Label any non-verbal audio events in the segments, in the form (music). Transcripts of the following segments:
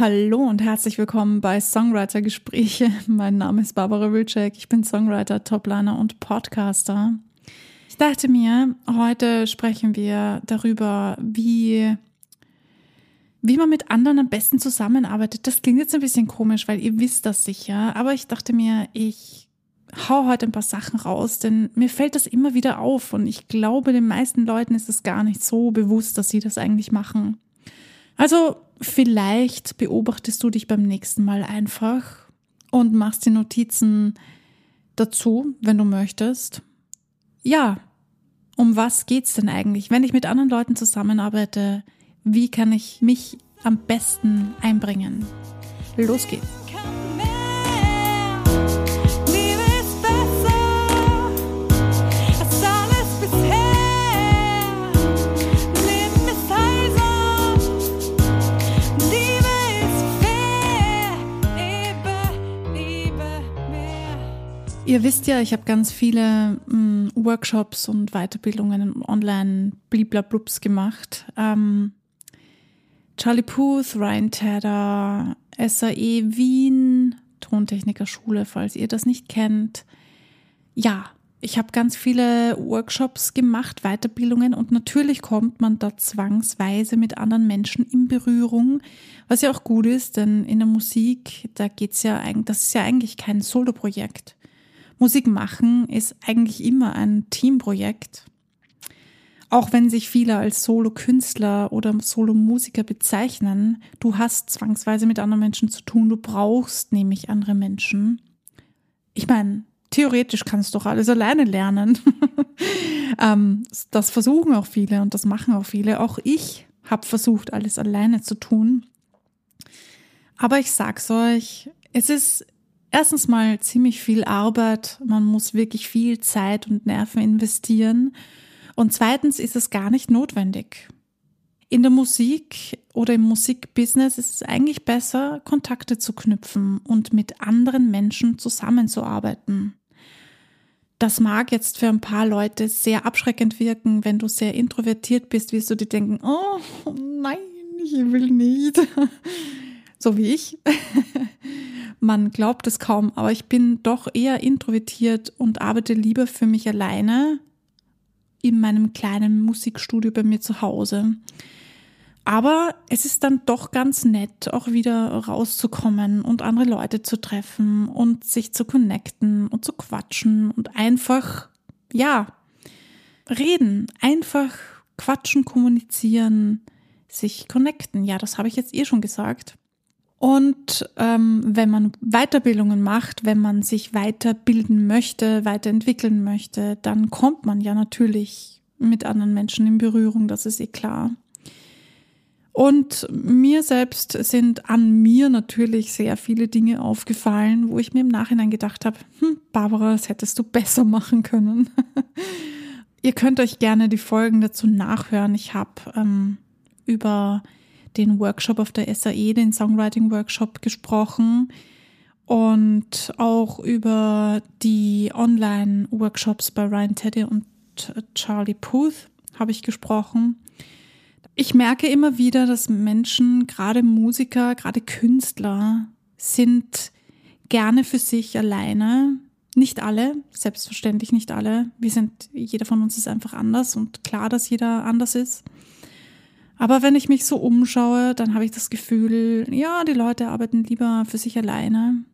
Hallo und herzlich willkommen bei Songwriter Gespräche. (laughs) Mein Name ist Barbara Wilczek. Ich bin Songwriter, Topliner und Podcaster. Ich dachte mir, heute sprechen wir darüber, wie, wie man mit anderen am besten zusammenarbeitet. Das klingt jetzt ein bisschen komisch, weil ihr wisst das sicher. Aber ich dachte mir, ich hau heute ein paar Sachen raus, denn mir fällt das immer wieder auf und ich glaube, den meisten Leuten ist es gar nicht so bewusst, dass sie das eigentlich machen. Also vielleicht beobachtest du dich beim nächsten Mal einfach und machst die Notizen dazu, wenn du möchtest. Ja, um was geht's denn eigentlich? Wenn ich mit anderen Leuten zusammenarbeite, wie kann ich mich am besten einbringen? Los geht's. Ihr wisst ja, ich habe ganz viele mh, mm, Workshops und Weiterbildungen online bliblablups gemacht. Ähm, Charlie Puth, Ryan Tedder, SAE Wien, Tontechnikerschule, falls ihr das nicht kennt. Ja, ich habe ganz viele Workshops gemacht, Weiterbildungen und natürlich kommt man da zwangsweise mit anderen Menschen in Berührung, was ja auch gut ist, denn in der Musik, da geht's ja eigentlich, das ist ja eigentlich kein Soloprojekt. Musik machen ist eigentlich immer ein Teamprojekt. Auch wenn sich viele als Solo-Künstler oder Solo-Musiker bezeichnen, du hast zwangsweise mit anderen Menschen zu tun. Du brauchst nämlich andere Menschen. Ich meine, theoretisch kannst du doch alles alleine lernen. (laughs) ähm, das versuchen auch viele und das machen auch viele. Auch ich habe versucht, alles alleine zu tun. Aber ich sag's euch, es ist erstens mal ziemlich viel Arbeit. Man muss wirklich viel Zeit und Nerven investieren. Und zweitens ist es gar nicht notwendig. In der Musik oder im Musikbusiness ist es eigentlich besser, Kontakte zu knüpfen und mit anderen Menschen zusammenzuarbeiten. Das mag jetzt für ein paar Leute sehr abschreckend wirken, wenn du sehr introvertiert bist, wirst du dir denken, oh nein, ich will nicht. (laughs) So wie ich. (laughs) Man glaubt es kaum, aber ich bin doch eher introvertiert und arbeite lieber für mich alleine in meinem kleinen Musikstudio bei mir zu Hause. Aber es ist dann doch ganz nett, auch wieder rauszukommen und andere Leute zu treffen und sich zu connecten und zu quatschen und einfach, ja, reden, einfach quatschen, kommunizieren, sich connecten. Ja, das habe ich jetzt eh schon gesagt. Und ähm, wenn man Weiterbildungen macht, wenn man sich weiterbilden möchte, weiterentwickeln möchte, dann kommt man ja natürlich mit anderen Menschen in Berührung, das ist eh klar. Und mir selbst sind an mir natürlich sehr viele Dinge aufgefallen, wo ich mir im Nachhinein gedacht habe, hm, Barbara, das hättest du besser machen können. (laughs) Ihr könnt euch gerne die Folgen dazu nachhören. Ich habe ähm, über den Workshop auf der SAE, den Songwriting Workshop gesprochen und auch über die Online-Workshops bei Ryan Teddy und Charlie Puth habe ich gesprochen. Ich merke immer wieder, dass Menschen, gerade Musiker, gerade Künstler, sind gerne für sich alleine. Nicht alle, selbstverständlich nicht alle. Wir sind, jeder von uns ist einfach anders und klar, dass jeder anders ist. Aber wenn ich mich so umschaue, dann habe ich das Gefühl, ja, die Leute arbeiten lieber für sich alleine.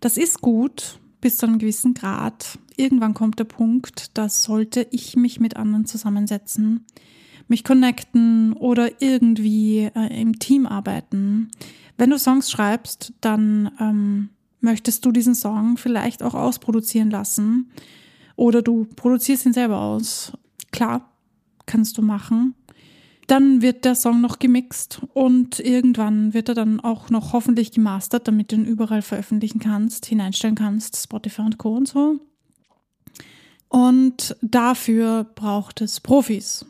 Das ist gut bis zu einem gewissen Grad. Irgendwann kommt der Punkt, da sollte ich mich mit anderen zusammensetzen, mich connecten oder irgendwie äh, im Team arbeiten. Wenn du Songs schreibst, dann ähm, möchtest du diesen Song vielleicht auch ausproduzieren lassen oder du produzierst ihn selber aus. Klar, kannst du machen. Dann wird der Song noch gemixt und irgendwann wird er dann auch noch hoffentlich gemastert, damit du ihn überall veröffentlichen kannst, hineinstellen kannst, Spotify und Co. und so. Und dafür braucht es Profis.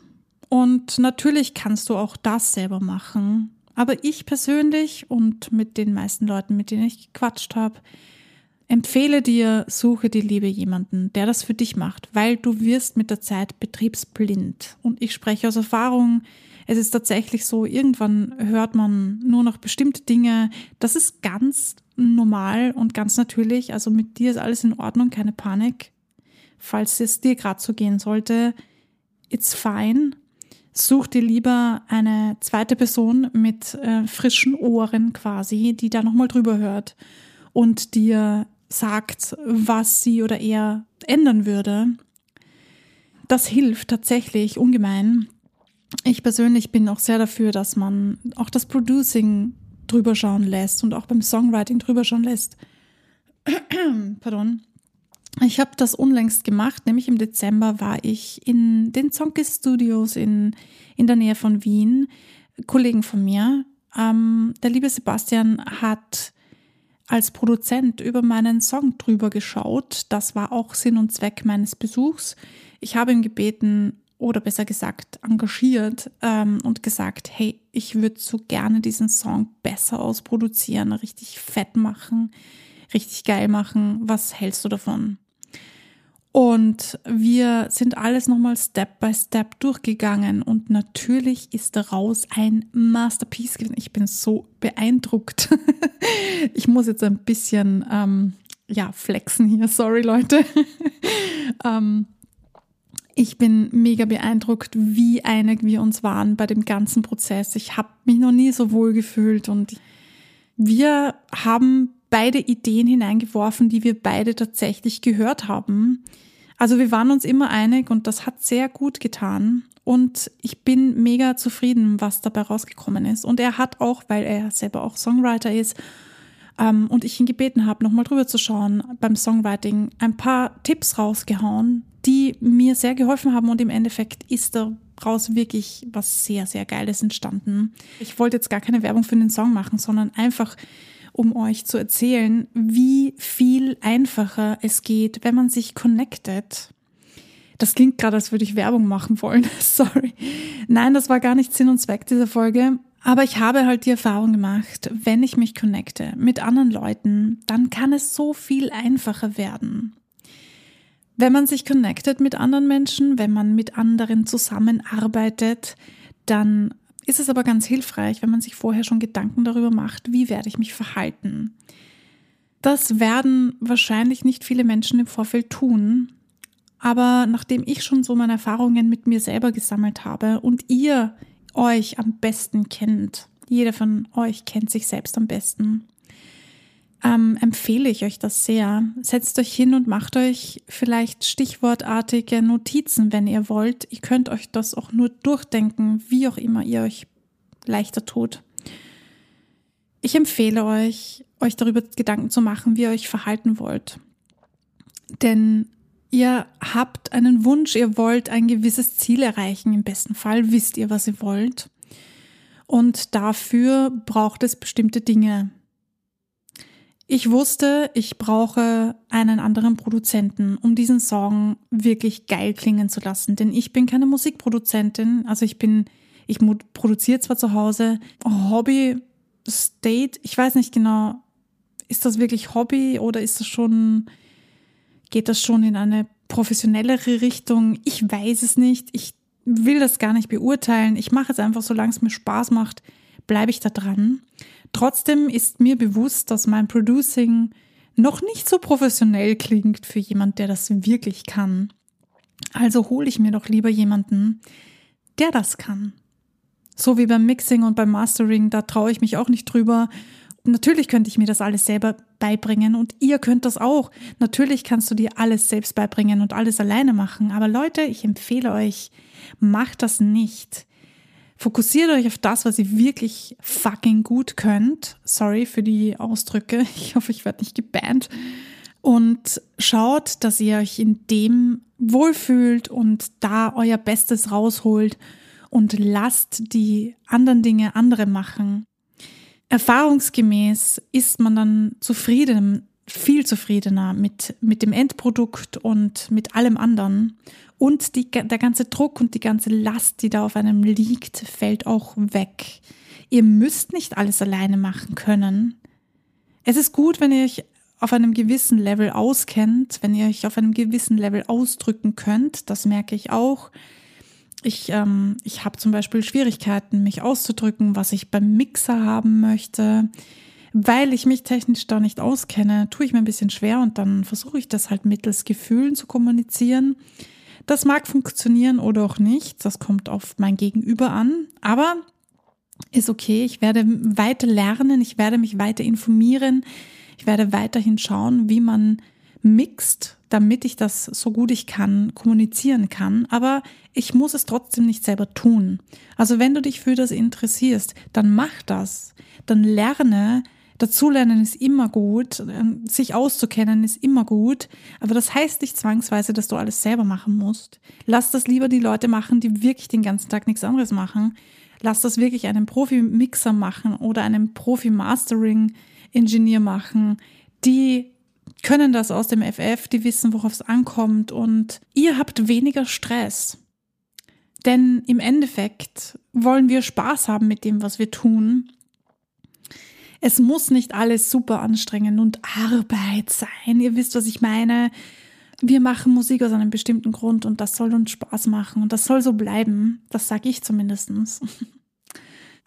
Und natürlich kannst du auch das selber machen. Aber ich persönlich und mit den meisten Leuten, mit denen ich gequatscht habe, empfehle dir, suche dir liebe jemanden, der das für dich macht, weil du wirst mit der Zeit betriebsblind. Und ich spreche aus Erfahrung, Es ist tatsächlich so, irgendwann hört man nur noch bestimmte Dinge. Das ist ganz normal und ganz natürlich. Also mit dir ist alles in Ordnung, keine Panik. Falls es dir gerade so gehen sollte, it's fine. Such dir lieber eine zweite Person mit äh, frischen Ohren quasi, die da nochmal drüber hört und dir sagt, was sie oder er ändern würde. Das hilft tatsächlich ungemein. Ich persönlich bin auch sehr dafür, dass man auch das Producing drüber schauen lässt und auch beim Songwriting drüber schauen lässt. (clears throat) Pardon. Ich habe das unlängst gemacht, nämlich im Dezember war ich in den Zonkis Studios in, in der Nähe von Wien. Kollegen von mir. Ähm, der liebe Sebastian hat als Produzent über meinen Song drüber geschaut. Das war auch Sinn und Zweck meines Besuchs. Ich habe ihn gebeten oder besser gesagt engagiert ähm, und gesagt, hey, ich würde so gerne diesen Song besser ausproduzieren, richtig fett machen, richtig geil machen. Was hältst du davon? Und wir sind alles nochmal Step by Step durchgegangen und natürlich ist daraus ein Masterpiece gewesen. Ich bin so beeindruckt. (laughs) ich muss jetzt ein bisschen, ähm, ja, flexen hier. Sorry, Leute. (laughs) ähm, ich bin mega beeindruckt, wie einig wir uns waren bei dem ganzen Prozess. Ich habe mich noch nie so wohl gefühlt und wir haben beide Ideen hineingeworfen, die wir beide tatsächlich gehört haben. Also wir waren uns immer einig und das hat sehr gut getan. Und ich bin mega zufrieden, was dabei rausgekommen ist. Und er hat auch, weil er selber auch Songwriter ist ähm, und ich ihn gebeten habe, nochmal drüber zu schauen beim Songwriting, ein paar Tipps rausgehauen, die mir sehr geholfen haben. Und im Endeffekt ist daraus wirklich was sehr, sehr Geiles entstanden. Ich wollte jetzt gar keine Werbung für den Song machen, sondern einfach um euch zu erzählen, wie viel einfacher es geht, wenn man sich connectet. Das klingt gerade, als würde ich Werbung machen wollen. (laughs) Sorry. Nein, das war gar nicht Sinn und Zweck dieser Folge. Aber ich habe halt die Erfahrung gemacht, wenn ich mich connecte mit anderen Leuten, dann kann es so viel einfacher werden. Wenn man sich connectet mit anderen Menschen, wenn man mit anderen zusammenarbeitet, dann ist es aber ganz hilfreich, wenn man sich vorher schon Gedanken darüber macht, wie werde ich mich verhalten. Das werden wahrscheinlich nicht viele Menschen im Vorfeld tun, aber nachdem ich schon so meine Erfahrungen mit mir selber gesammelt habe und ihr euch am besten kennt, jeder von euch kennt sich selbst am besten, ähm, empfehle ich euch das sehr. Setzt euch hin und macht euch vielleicht stichwortartige Notizen, wenn ihr wollt. Ihr könnt euch das auch nur durchdenken, wie auch immer ihr euch leichter tut. Ich empfehle euch, euch darüber Gedanken zu machen, wie ihr euch verhalten wollt. Denn ihr habt einen Wunsch, ihr wollt ein gewisses Ziel erreichen. Im besten Fall wisst ihr, was ihr wollt. Und dafür braucht es bestimmte Dinge. Ich wusste, ich brauche einen anderen Produzenten, um diesen Song wirklich geil klingen zu lassen. Denn ich bin keine Musikproduzentin. Also ich bin, ich produziere zwar zu Hause Hobby, State, ich weiß nicht genau, ist das wirklich Hobby oder ist das schon, geht das schon in eine professionellere Richtung? Ich weiß es nicht. Ich will das gar nicht beurteilen. Ich mache es einfach, solange es mir Spaß macht, bleibe ich da dran. Trotzdem ist mir bewusst, dass mein Producing noch nicht so professionell klingt für jemand, der das wirklich kann. Also hole ich mir doch lieber jemanden, der das kann. So wie beim Mixing und beim Mastering, da traue ich mich auch nicht drüber. Natürlich könnte ich mir das alles selber beibringen und ihr könnt das auch. Natürlich kannst du dir alles selbst beibringen und alles alleine machen. Aber Leute, ich empfehle euch, macht das nicht. Fokussiert euch auf das, was ihr wirklich fucking gut könnt. Sorry für die Ausdrücke. (laughs) Ich hoffe, ich werde nicht gebannt. Und schaut, dass ihr euch in dem wohlfühlt und da euer Bestes rausholt und lasst die anderen Dinge andere machen. Erfahrungsgemäß ist man dann zufrieden, viel zufriedener mit, mit dem Endprodukt und mit allem anderen. Und die, der ganze Druck und die ganze Last, die da auf einem liegt, fällt auch weg. Ihr müsst nicht alles alleine machen können. Es ist gut, wenn ihr euch auf einem gewissen Level auskennt, wenn ihr euch auf einem gewissen Level ausdrücken könnt. Das merke ich auch. Ich, ähm, ich habe zum Beispiel Schwierigkeiten, mich auszudrücken, was ich beim Mixer haben möchte. Weil ich mich technisch da nicht auskenne, tue ich mir ein bisschen schwer und dann versuche ich das halt mittels Gefühlen zu kommunizieren. Das mag funktionieren oder auch nicht. Das kommt auf mein Gegenüber an. Aber ist okay. Ich werde weiter lernen. Ich werde mich weiter informieren. Ich werde weiterhin schauen, wie man mixt, damit ich das so gut ich kann kommunizieren kann. Aber ich muss es trotzdem nicht selber tun. Also wenn du dich für das interessierst, dann mach das. Dann lerne, Dazulernen ist immer gut, ähm, sich auszukennen ist immer gut, aber das heißt nicht zwangsweise, dass du alles selber machen musst. Lass das lieber die Leute machen, die wirklich den ganzen Tag nichts anderes machen. Lass das wirklich einen Profi-Mixer machen oder einen Profi-Mastering-Ingenieur machen, die können das aus dem FF, die wissen, worauf es ankommt und ihr habt weniger Stress. Denn im Endeffekt wollen wir Spaß haben mit dem, was wir tun es muss nicht alles super anstrengend und Arbeit sein. Ihr wisst, was ich meine. Wir machen Musik aus einem bestimmten Grund und das soll uns Spaß machen und das soll so bleiben. Das sage ich zumindestens. (laughs)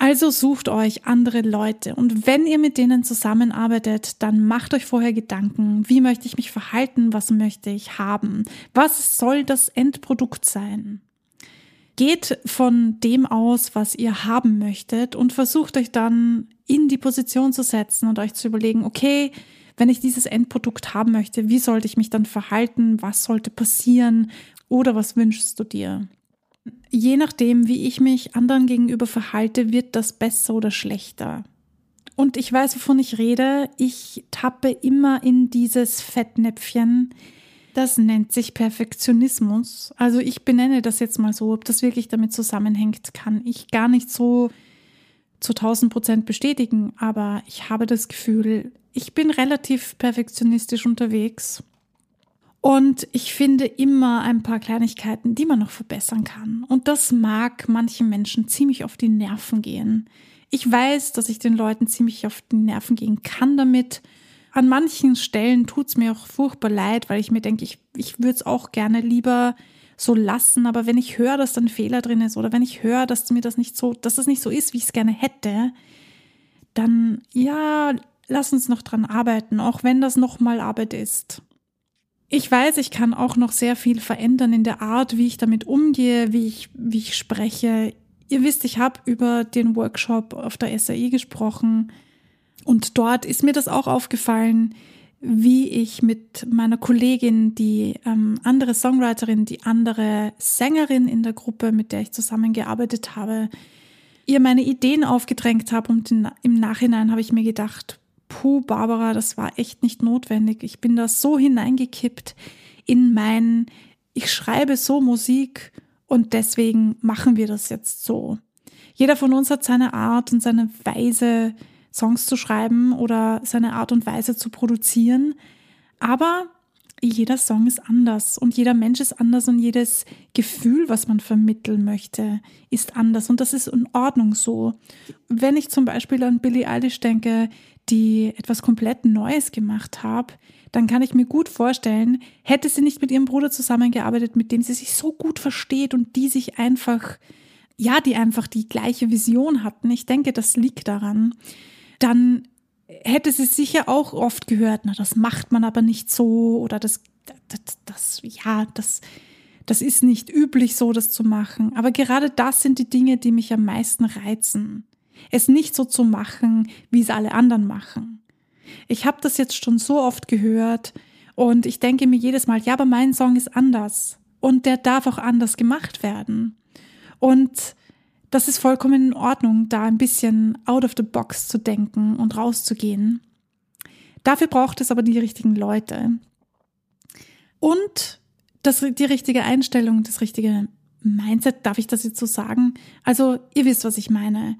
Also sucht euch andere Leute und wenn ihr mit denen zusammenarbeitet, dann macht euch vorher Gedanken, wie möchte ich mich verhalten, was möchte ich haben, was soll das Endprodukt sein. Geht von dem aus, was ihr haben möchtet und versucht euch dann in die Position zu setzen und euch zu überlegen, okay, wenn ich dieses Endprodukt haben möchte, wie sollte ich mich dann verhalten? Was sollte passieren? Oder was wünschst du dir? Je nachdem, wie ich mich anderen gegenüber verhalte, wird das besser oder schlechter. Und ich weiß, wovon ich rede. Ich tappe immer in dieses Fettnäpfchen. Das nennt sich Perfektionismus. Also ich benenne das jetzt mal so. Ob das wirklich damit zusammenhängt, kann ich gar nicht so zu 1000 Prozent bestätigen, aber ich habe das Gefühl, ich bin relativ perfektionistisch unterwegs. Und ich finde immer ein paar Kleinigkeiten, die man noch verbessern kann. Und das mag manchen Menschen ziemlich auf die Nerven gehen. Ich weiß, dass ich den Leuten ziemlich auf die Nerven gehen kann damit. An manchen Stellen tut's mir auch furchtbar leid, weil ich mir denke, ich, ich würde es auch gerne lieber so lassen. Aber wenn ich höre, dass da ein Fehler drin ist oder wenn ich höre, dass mir das nicht so, dass das nicht so ist, wie ich es gerne hätte, dann ja, lass uns noch dran arbeiten, auch wenn das nochmal Arbeit ist. Ich weiß, ich kann auch noch sehr viel verändern in der Art, wie ich damit umgehe, wie ich, wie ich spreche. Ihr wisst, ich habe über den Workshop auf der SAI gesprochen und dort ist mir das auch aufgefallen, wie ich mit meiner Kollegin, die ähm, andere Songwriterin, die andere Sängerin in der Gruppe, mit der ich zusammengearbeitet habe, ihr meine Ideen aufgedrängt habe und im Nachhinein habe ich mir gedacht, puh, Barbara, das war echt nicht notwendig. Ich bin da so hineingekippt in mein, ich schreibe so Musik und deswegen machen wir das jetzt so. Jeder von uns hat seine Art und seine Weise, Songs zu schreiben oder seine Art und Weise zu produzieren. Aber jeder Song ist anders und jeder Mensch ist anders und jedes Gefühl, was man vermitteln möchte, ist anders und das ist in Ordnung so. Wenn ich zum Beispiel an Billie Eilish denke, die etwas komplett Neues gemacht hat, dann kann ich mir gut vorstellen, hätte sie nicht mit ihrem Bruder zusammengearbeitet, mit dem sie sich so gut versteht und die sich einfach, ja, die einfach die gleiche Vision hatten. Ich denke, das liegt daran dann hätte sie sicher auch oft gehört, na, das macht man aber nicht so oder das, das, das, ja, das, das ist nicht üblich so, das zu machen. Aber gerade das sind die Dinge, die mich am meisten reizen. Es nicht so zu machen, wie es alle anderen machen. Ich habe das jetzt schon so oft gehört und ich denke mir jedes Mal, ja, aber mein Song ist anders und der darf auch anders gemacht werden. Und das ist vollkommen in Ordnung, da ein bisschen out of the box zu denken und rauszugehen. Dafür braucht es aber die richtigen Leute. Und das, die richtige Einstellung, das richtige Mindset, darf ich das jetzt so sagen? Also, ihr wisst, was ich meine.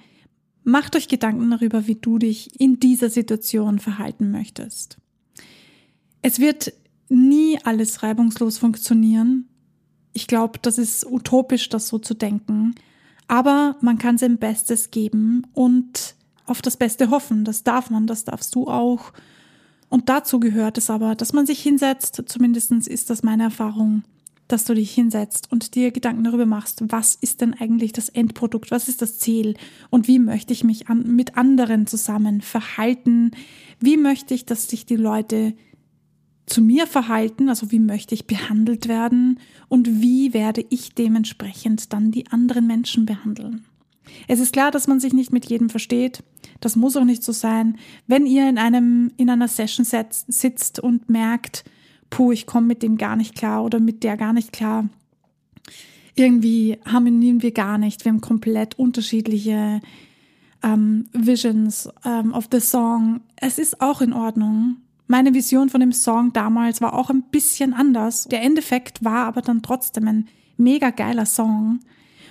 Macht euch Gedanken darüber, wie du dich in dieser Situation verhalten möchtest. Es wird nie alles reibungslos funktionieren. Ich glaube, das ist utopisch, das so zu denken. Aber man kann sein Bestes geben und auf das Beste hoffen. Das darf man, das darfst du auch. Und dazu gehört es aber, dass man sich hinsetzt, zumindest ist das meine Erfahrung, dass du dich hinsetzt und dir Gedanken darüber machst, was ist denn eigentlich das Endprodukt, was ist das Ziel und wie möchte ich mich an, mit anderen zusammen verhalten, wie möchte ich, dass sich die Leute zu mir verhalten, also wie möchte ich behandelt werden und wie werde ich dementsprechend dann die anderen Menschen behandeln. Es ist klar, dass man sich nicht mit jedem versteht. Das muss auch nicht so sein. Wenn ihr in einem, in einer Session sitzt und merkt, puh, ich komme mit dem gar nicht klar oder mit der gar nicht klar. Irgendwie harmonieren wir gar nicht. Wir haben komplett unterschiedliche ähm, Visions ähm, of the Song. Es ist auch in Ordnung. Meine Vision von dem Song damals war auch ein bisschen anders. Der Endeffekt war aber dann trotzdem ein mega geiler Song.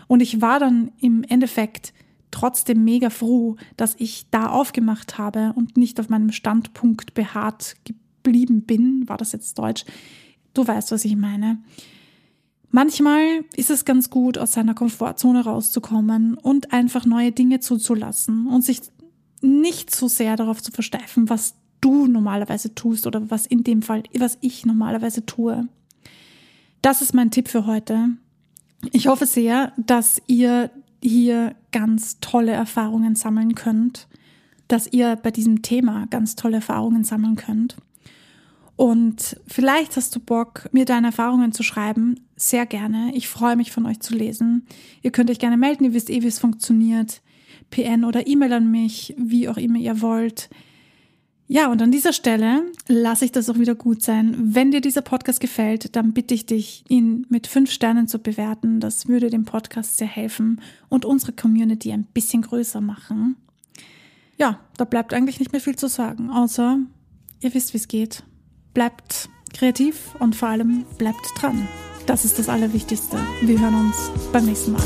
Und ich war dann im Endeffekt trotzdem mega froh, dass ich da aufgemacht habe und nicht auf meinem Standpunkt beharrt geblieben bin. War das jetzt Deutsch? Du weißt, was ich meine. Manchmal ist es ganz gut, aus seiner Komfortzone rauszukommen und einfach neue Dinge zuzulassen und sich nicht so sehr darauf zu versteifen, was du normalerweise tust oder was in dem Fall, was ich normalerweise tue. Das ist mein Tipp für heute. Ich hoffe sehr, dass ihr hier ganz tolle Erfahrungen sammeln könnt, dass ihr bei diesem Thema ganz tolle Erfahrungen sammeln könnt. Und vielleicht hast du Bock, mir deine Erfahrungen zu schreiben. Sehr gerne. Ich freue mich von euch zu lesen. Ihr könnt euch gerne melden. Ihr wisst eh, wie es funktioniert. PN oder E-Mail an mich, wie auch immer ihr wollt. Ja, und an dieser Stelle lasse ich das auch wieder gut sein. Wenn dir dieser Podcast gefällt, dann bitte ich dich, ihn mit fünf Sternen zu bewerten. Das würde dem Podcast sehr helfen und unsere Community ein bisschen größer machen. Ja, da bleibt eigentlich nicht mehr viel zu sagen, außer ihr wisst, wie es geht bleibt kreativ und vor allem bleibt dran. Das ist das Allerwichtigste. Wir hören uns beim nächsten Mal.